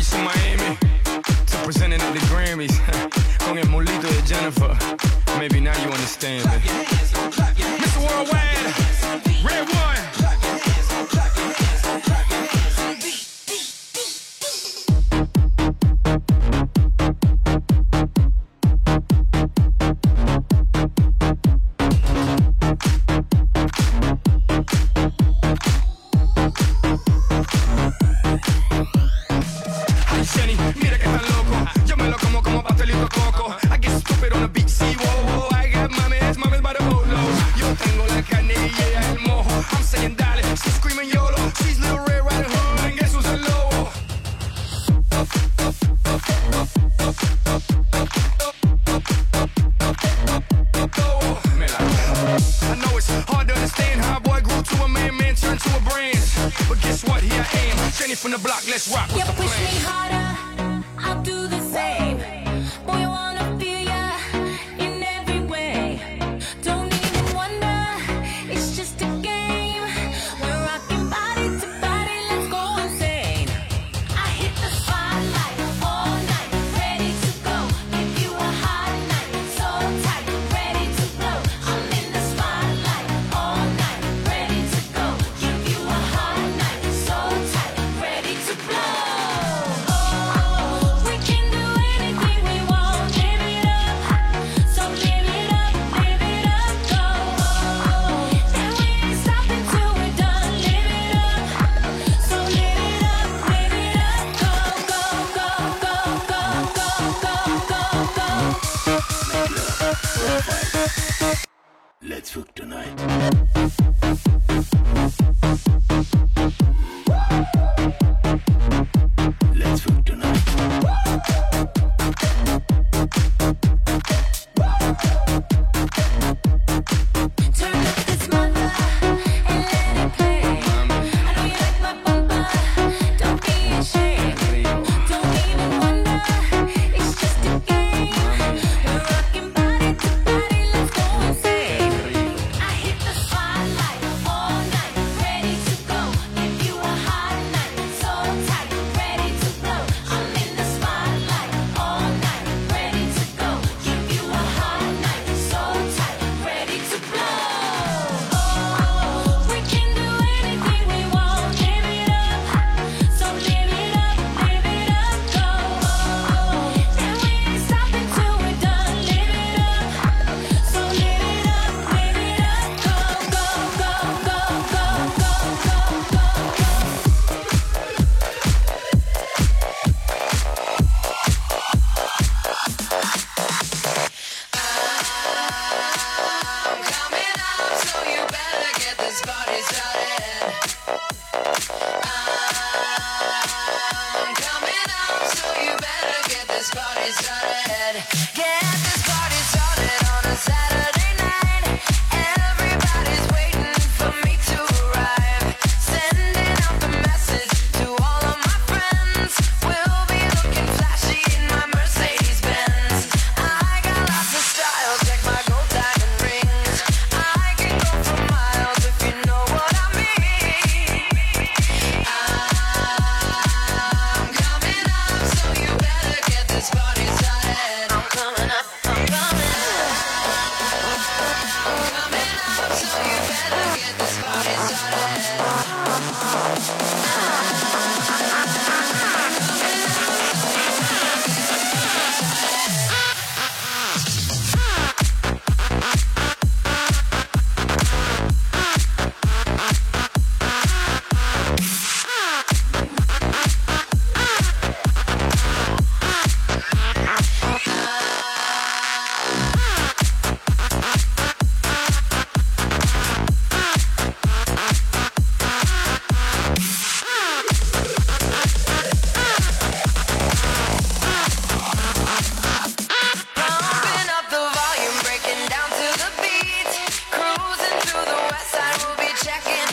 increasing my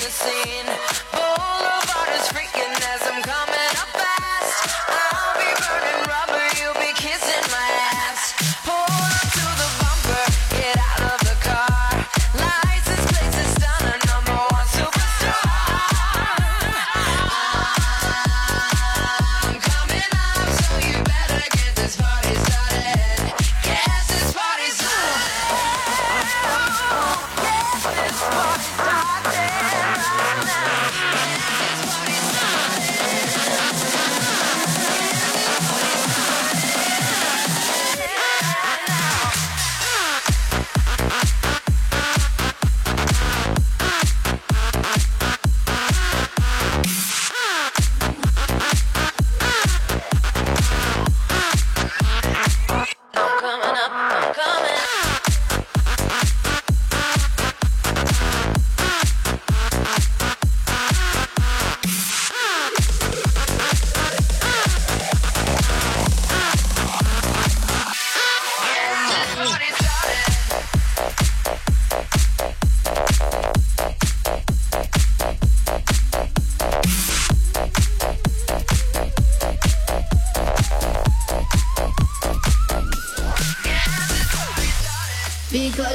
the scene.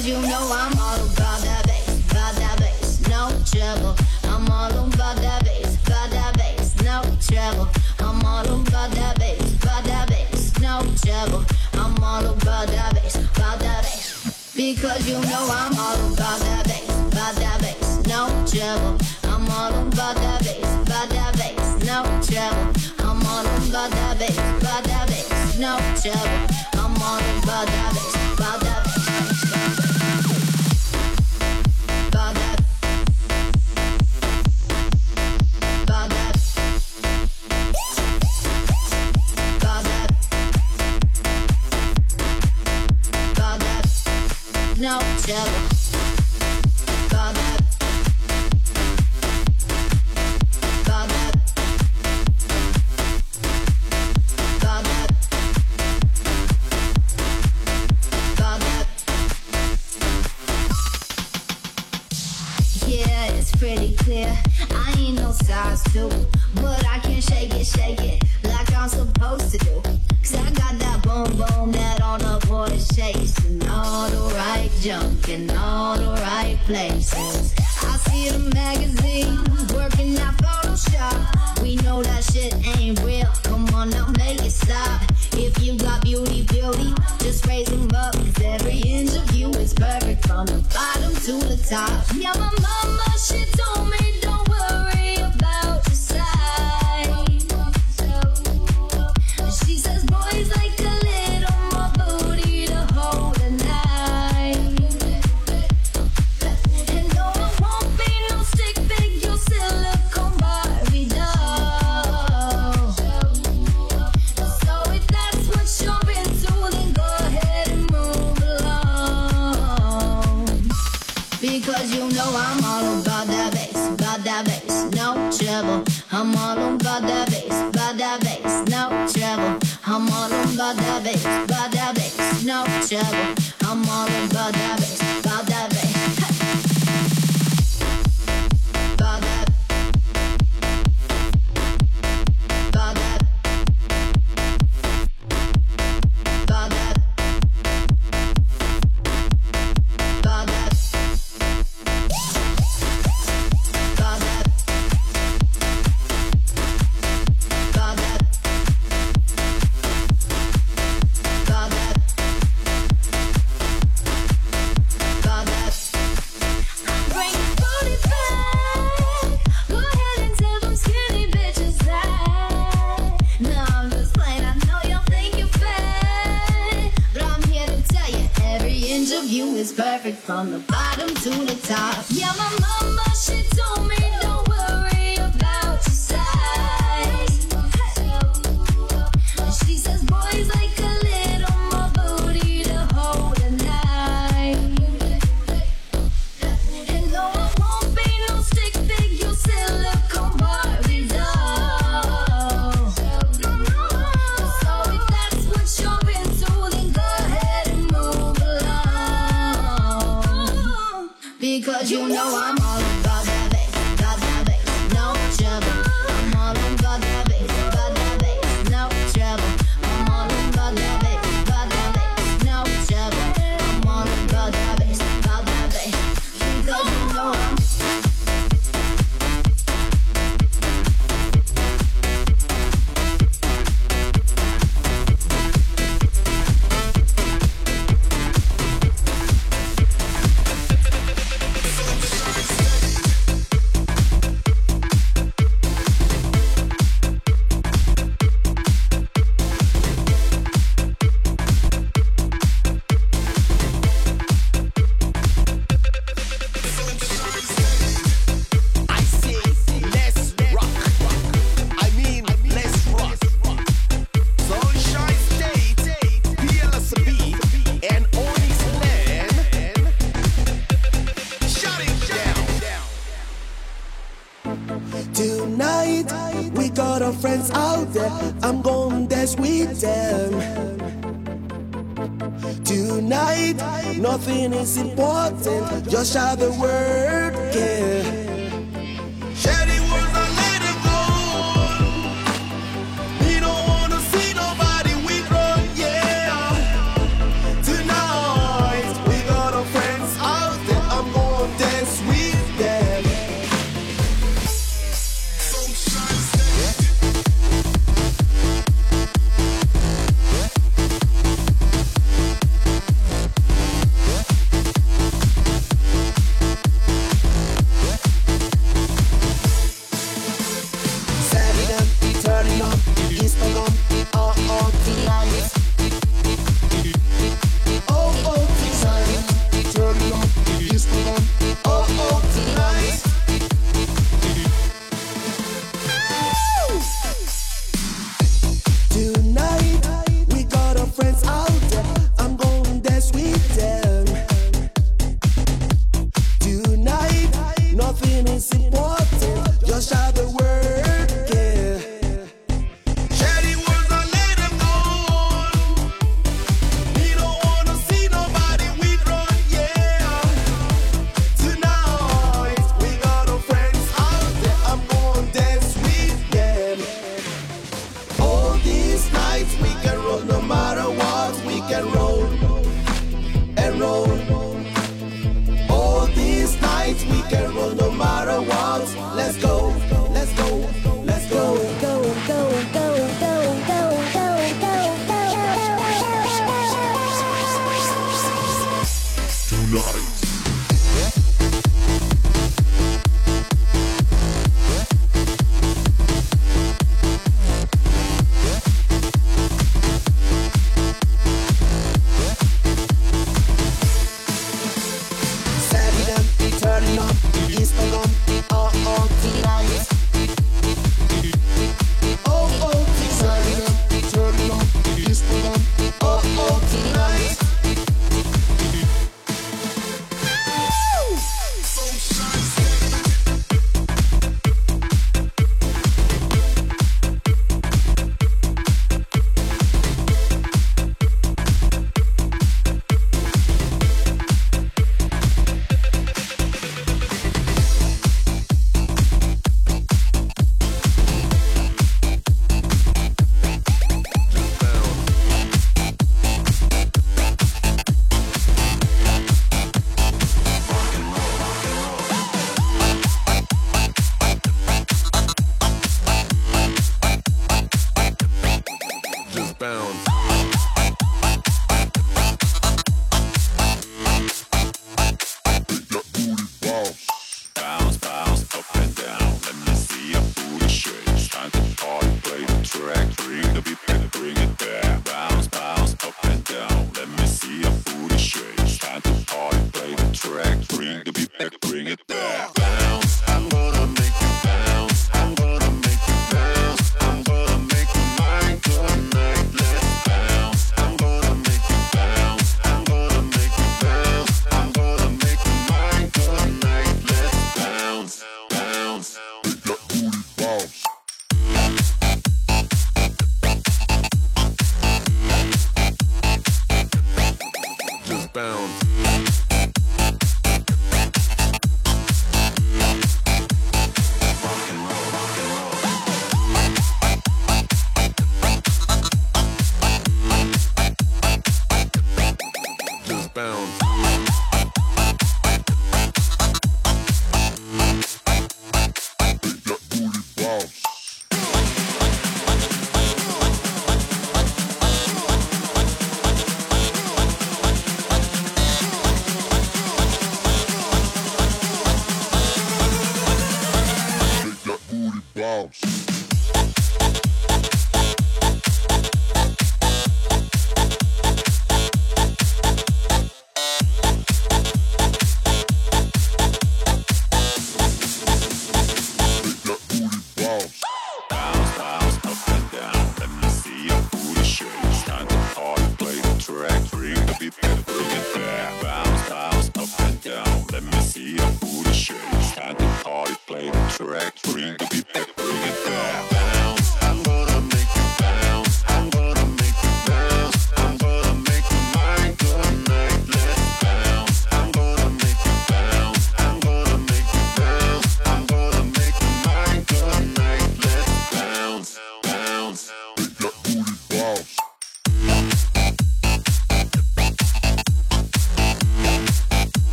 Because you know I'm all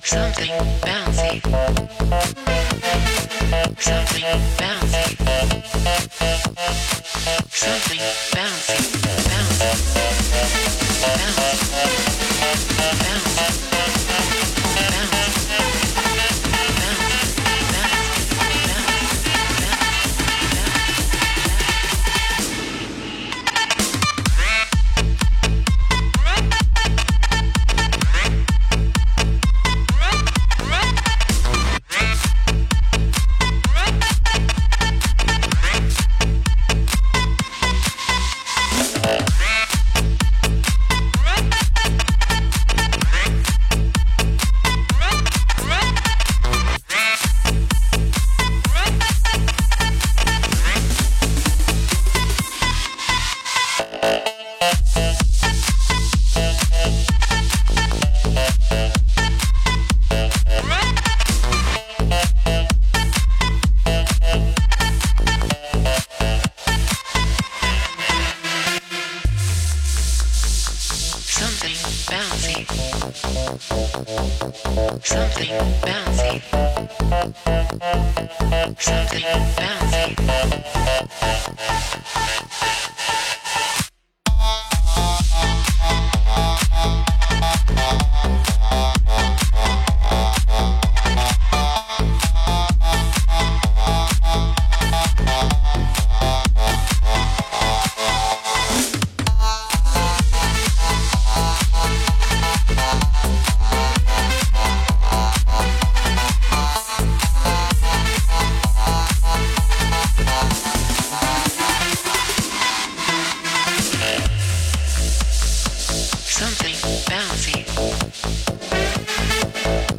Something bouncy. Something bouncy.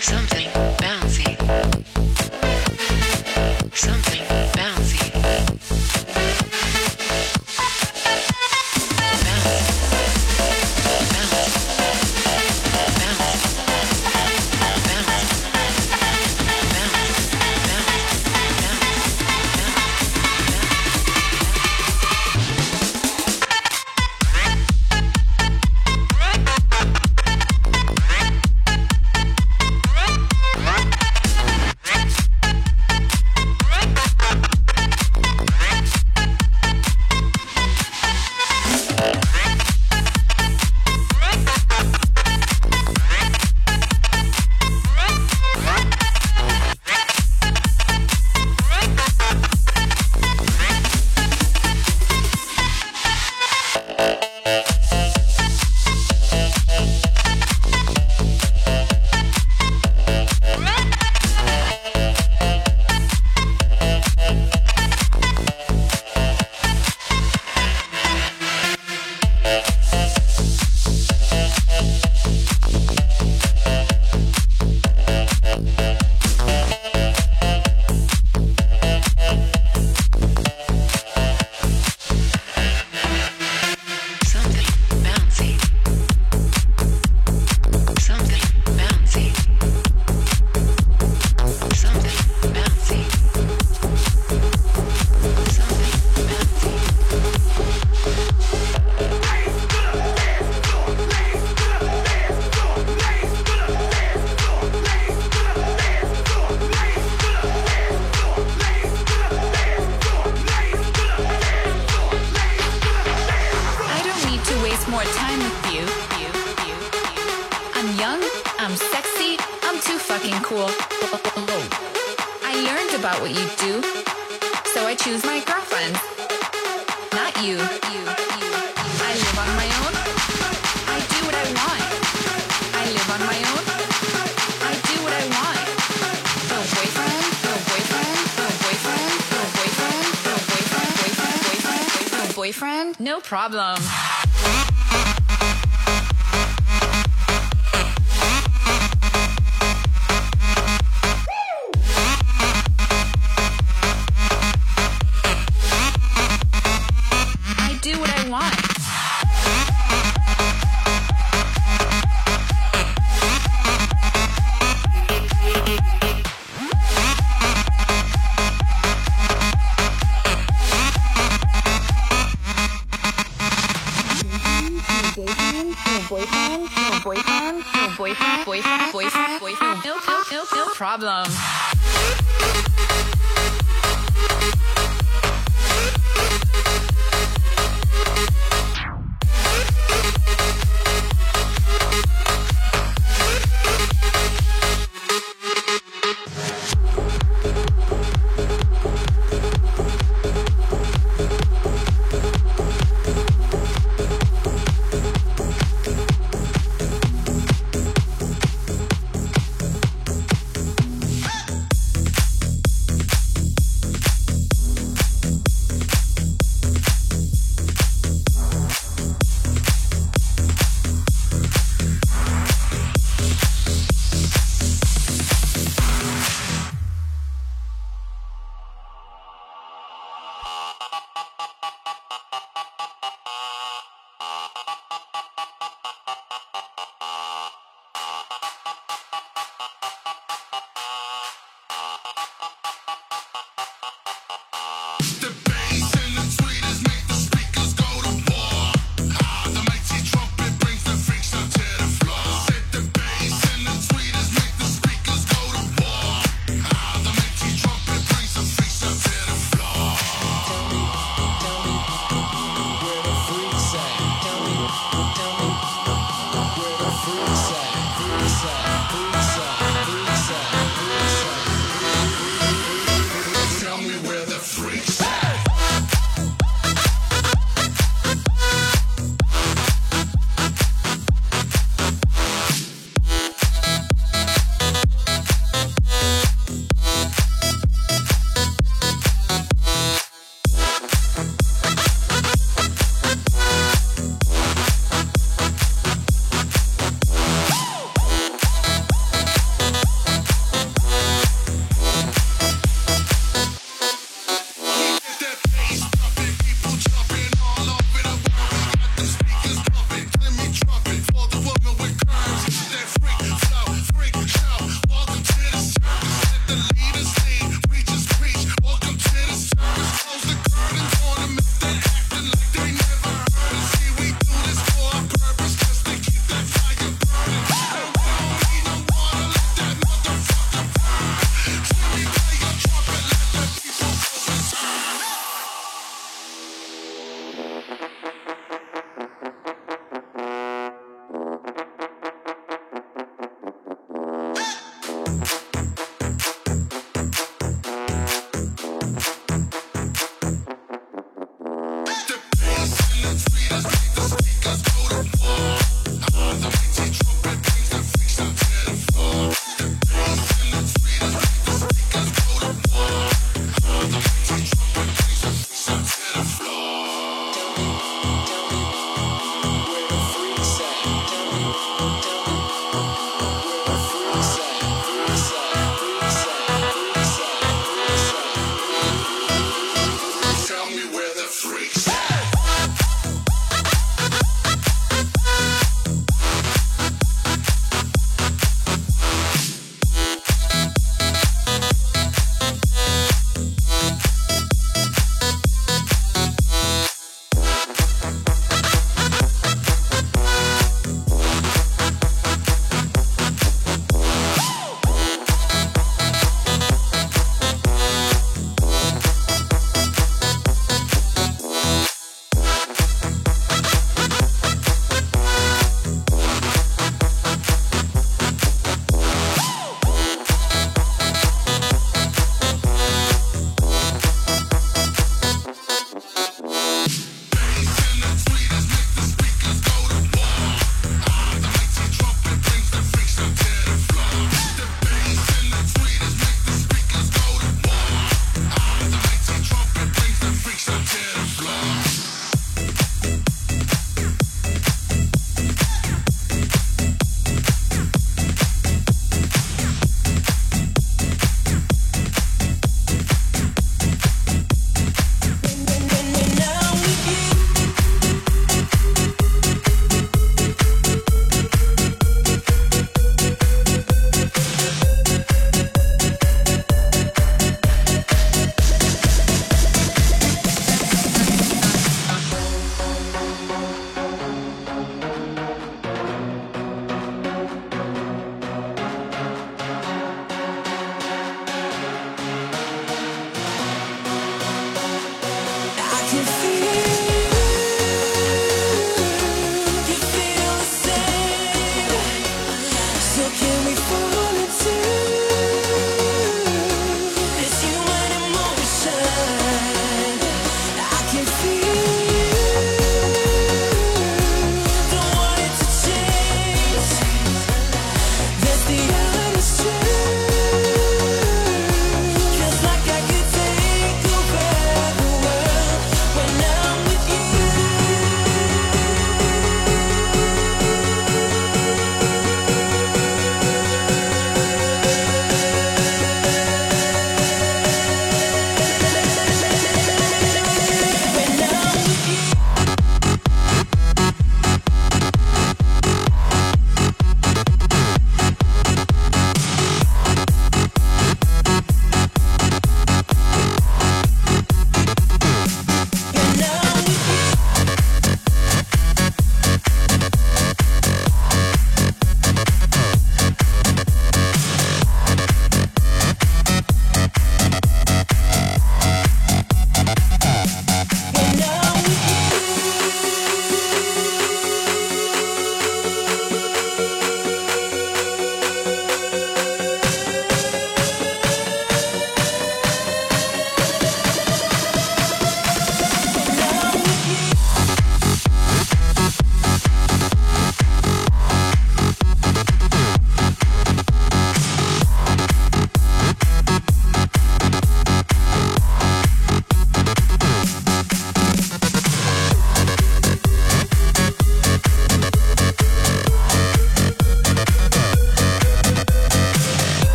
Something Boyfriend. No. No problem. Problem.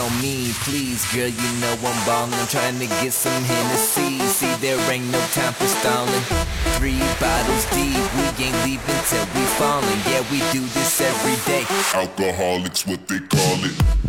On me, please, girl, you know I'm ballin'. I'm trying to get some Hennessy. See, there ain't no time for stallin'. Three bottles deep, we ain't leaving till we fallin'. Yeah, we do this every day. Alcoholics, what they call it.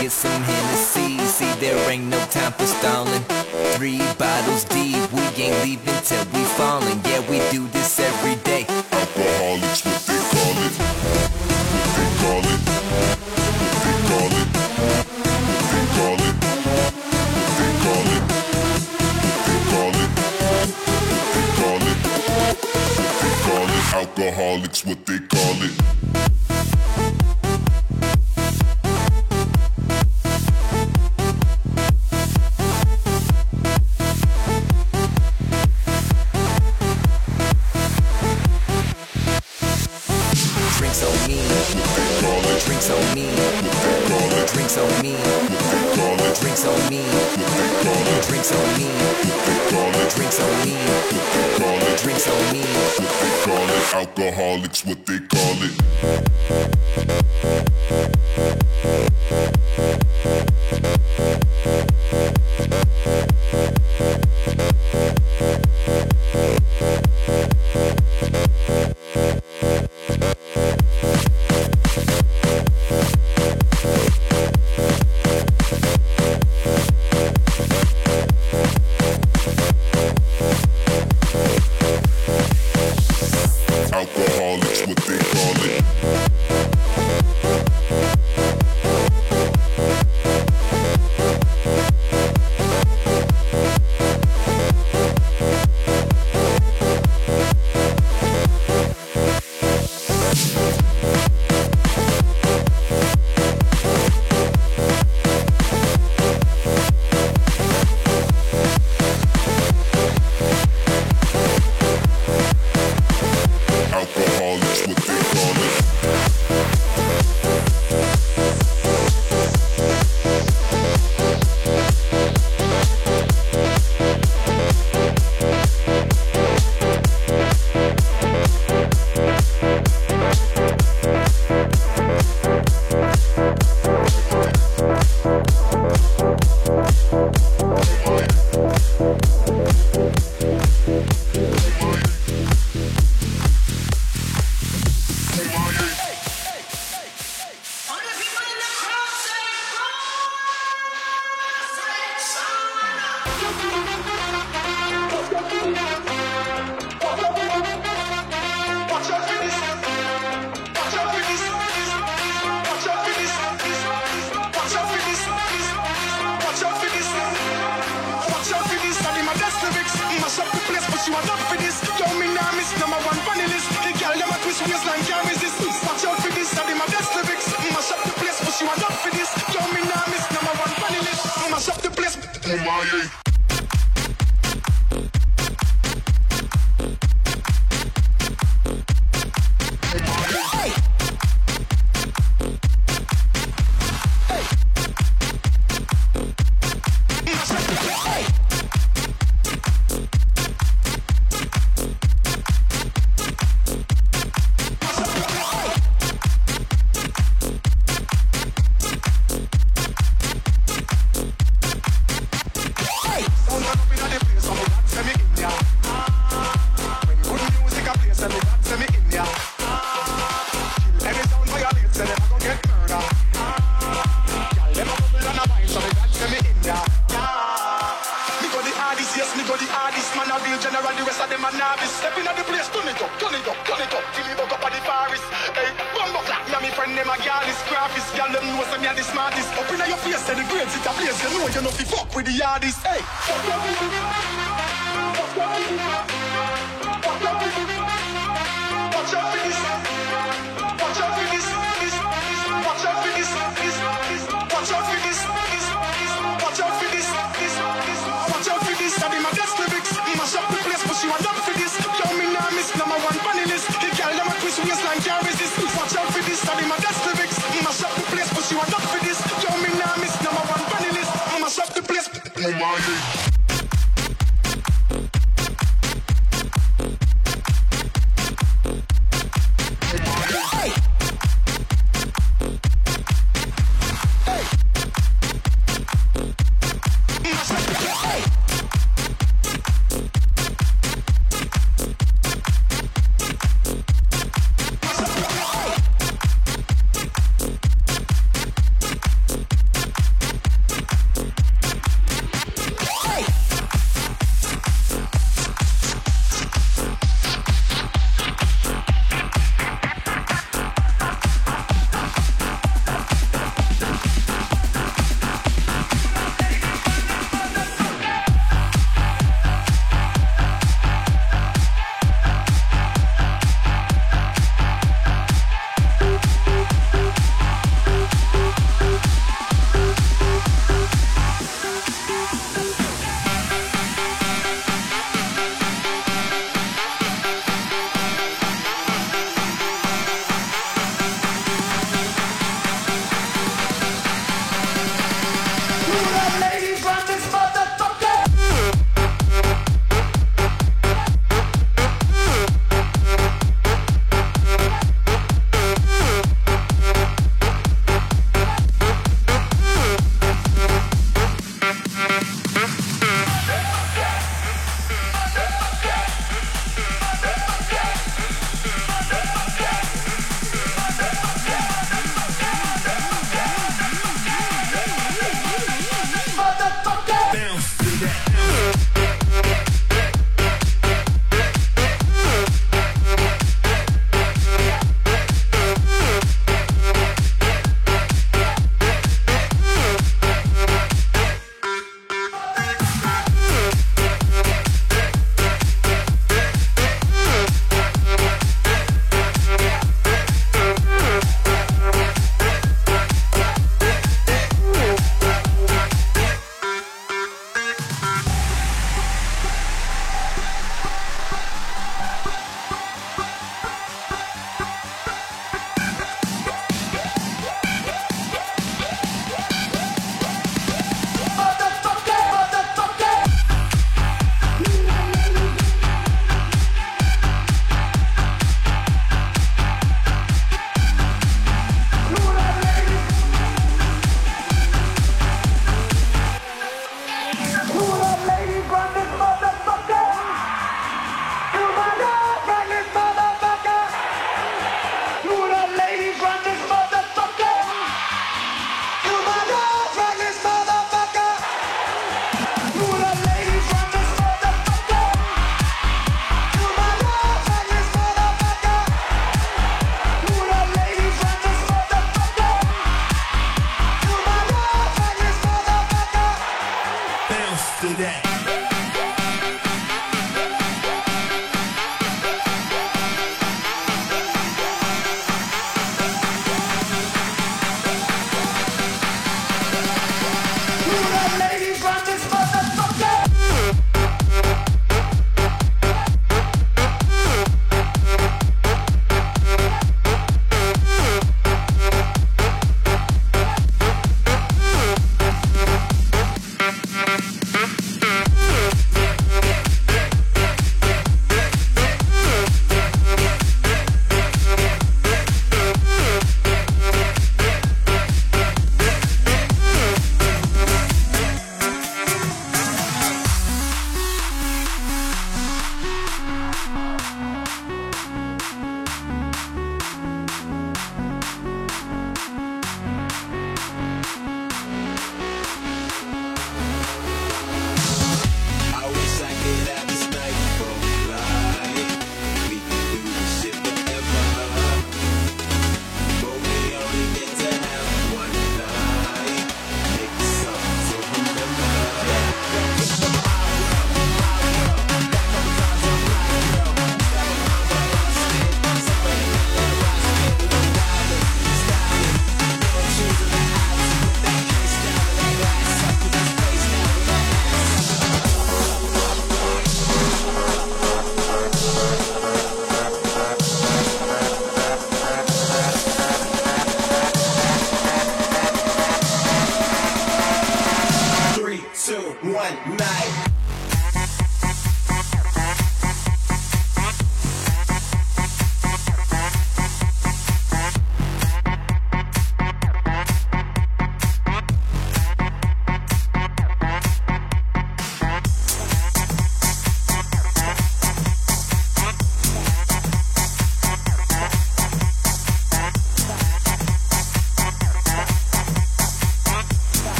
Get some Hennessy. See, there ain't no time for stalling. Three bottles deep, we ain't leaving till we fallin'. Yeah, we do this every day. Alcoholics, what they call it. What they call it. What they call it. What they call it. What they call it. What they call it. What they call it. What they call it. Alcoholics, what they call it.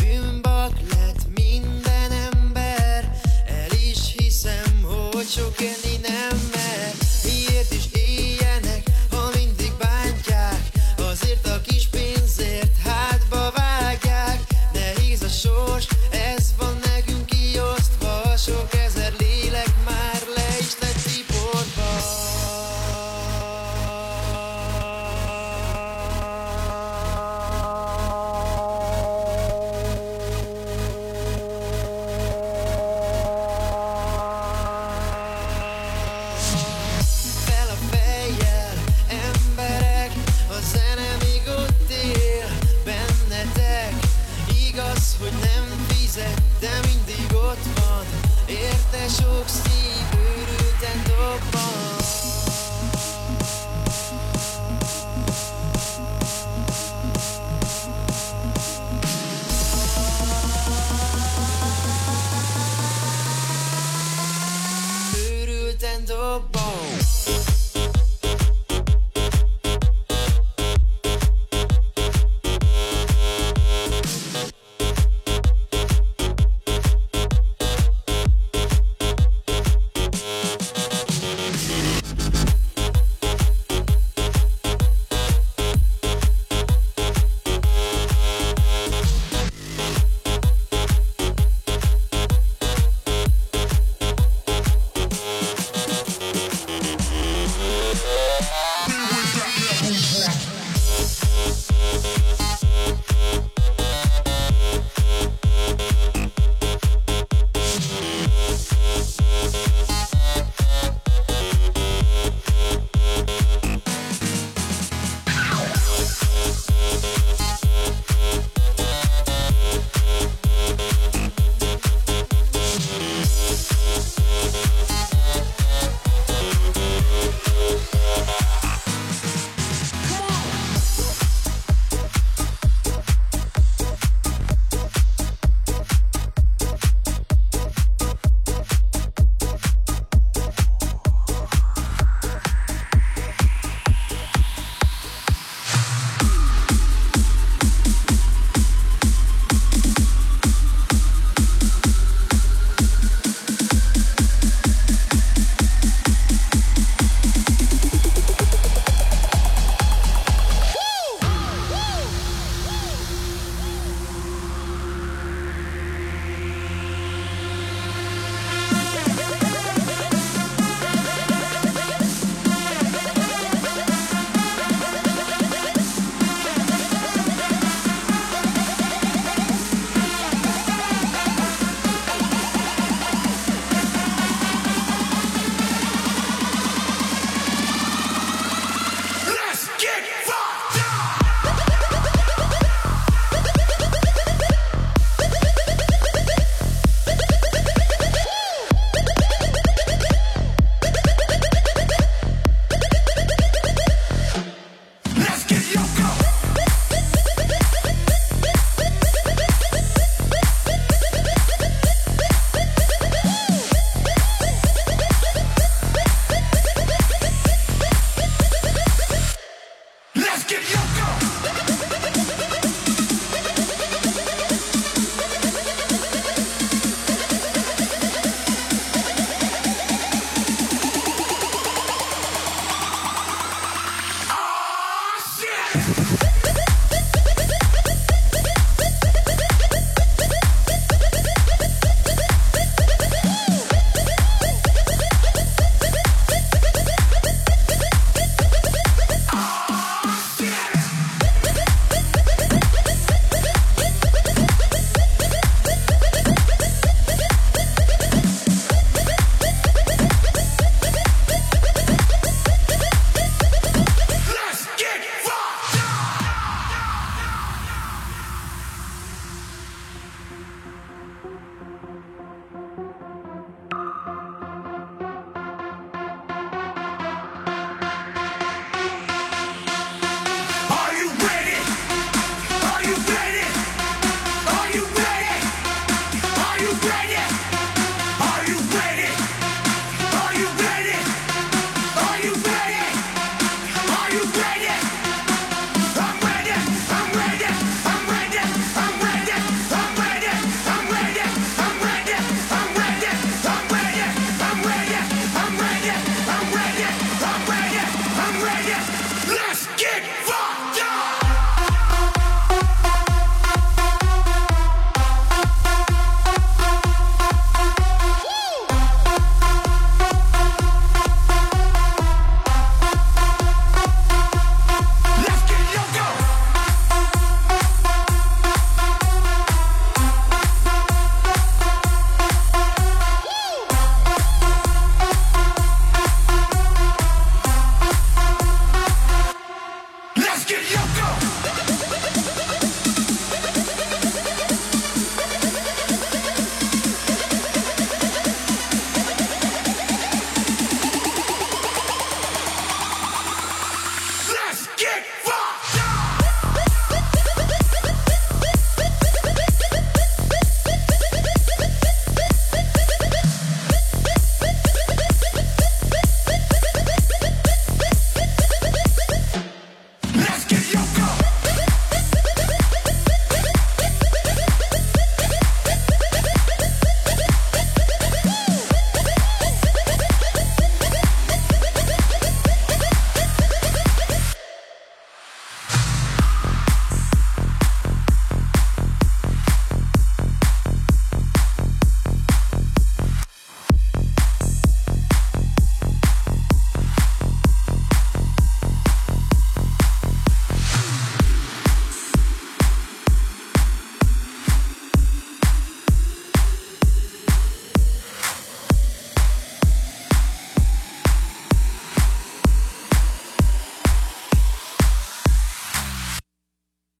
Bűnbak lett minden ember. El is hiszem, hogy sok enni nem mer. Miért is